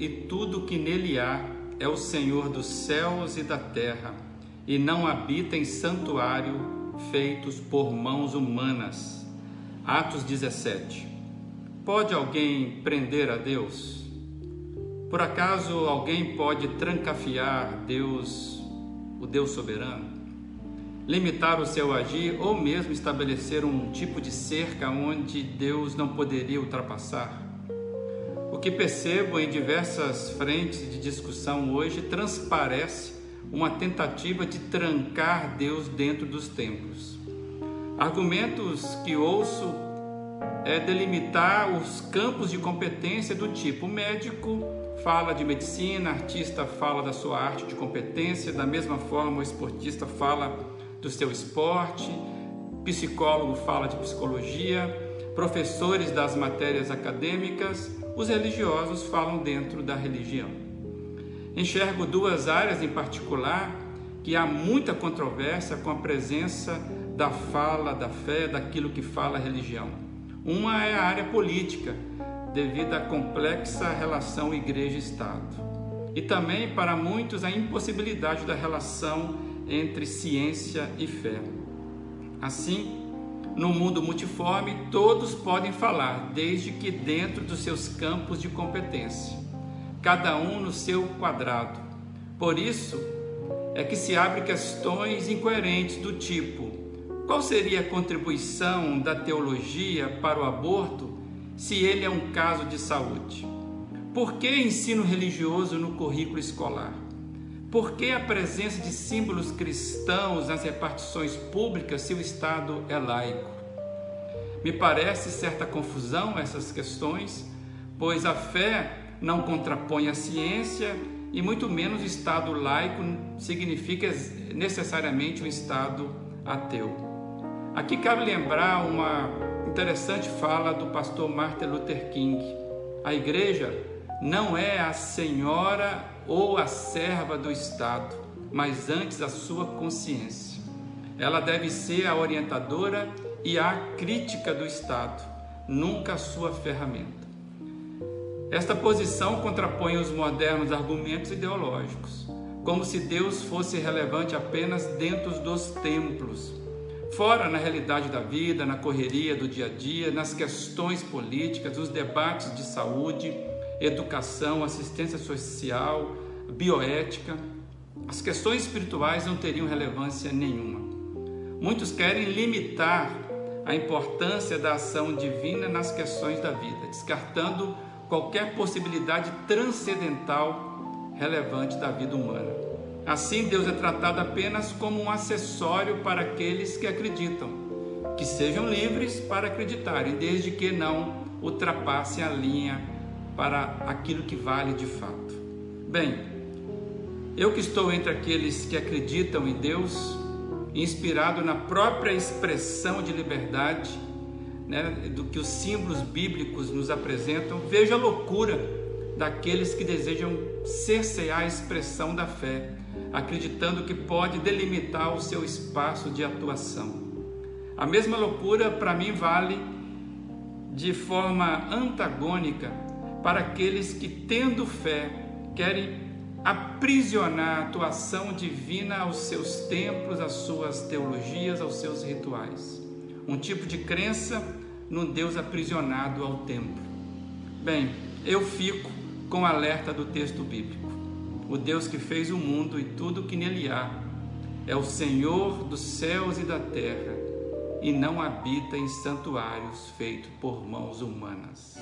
e tudo que nele há é o Senhor dos céus e da terra, e não habita em santuário feitos por mãos humanas. Atos 17. Pode alguém prender a Deus? Por acaso alguém pode trancafiar Deus, o Deus soberano? Limitar o seu agir ou mesmo estabelecer um tipo de cerca onde Deus não poderia ultrapassar? O que percebo em diversas frentes de discussão hoje transparece uma tentativa de trancar Deus dentro dos templos. Argumentos que ouço é delimitar os campos de competência do tipo médico fala de medicina, artista fala da sua arte de competência, da mesma forma o esportista fala do seu esporte, psicólogo fala de psicologia, professores das matérias acadêmicas, os religiosos falam dentro da religião. Enxergo duas áreas em particular que há muita controvérsia com a presença da fala, da fé, daquilo que fala a religião. Uma é a área política, devido à complexa relação igreja-estado. E também, para muitos, a impossibilidade da relação entre ciência e fé. Assim, no mundo multiforme, todos podem falar, desde que dentro dos seus campos de competência, cada um no seu quadrado. Por isso é que se abrem questões incoerentes do tipo: qual seria a contribuição da teologia para o aborto se ele é um caso de saúde? Por que ensino religioso no currículo escolar? Por que a presença de símbolos cristãos nas repartições públicas se o Estado é laico? Me parece certa confusão essas questões, pois a fé não contrapõe a ciência e muito menos o Estado laico significa necessariamente um Estado ateu. Aqui cabe lembrar uma interessante fala do pastor Martin Luther King. A igreja não é a senhora ou a serva do Estado, mas antes a sua consciência. Ela deve ser a orientadora e a crítica do Estado, nunca a sua ferramenta. Esta posição contrapõe os modernos argumentos ideológicos, como se Deus fosse relevante apenas dentro dos templos, fora na realidade da vida, na correria do dia a dia, nas questões políticas, os debates de saúde, educação, assistência social, bioética, as questões espirituais não teriam relevância nenhuma. Muitos querem limitar a importância da ação divina nas questões da vida, descartando qualquer possibilidade transcendental relevante da vida humana. Assim, Deus é tratado apenas como um acessório para aqueles que acreditam, que sejam livres para acreditarem, desde que não ultrapassem a linha para aquilo que vale de fato. Bem, eu que estou entre aqueles que acreditam em Deus, inspirado na própria expressão de liberdade, né, do que os símbolos bíblicos nos apresentam, vejo a loucura daqueles que desejam cercear a expressão da fé, acreditando que pode delimitar o seu espaço de atuação. A mesma loucura para mim vale de forma antagônica para aqueles que, tendo fé, querem aprisionar a atuação divina aos seus templos, às suas teologias, aos seus rituais. Um tipo de crença num Deus aprisionado ao templo. Bem, eu fico com o alerta do texto bíblico. O Deus que fez o mundo e tudo que nele há é o Senhor dos céus e da terra e não habita em santuários feitos por mãos humanas.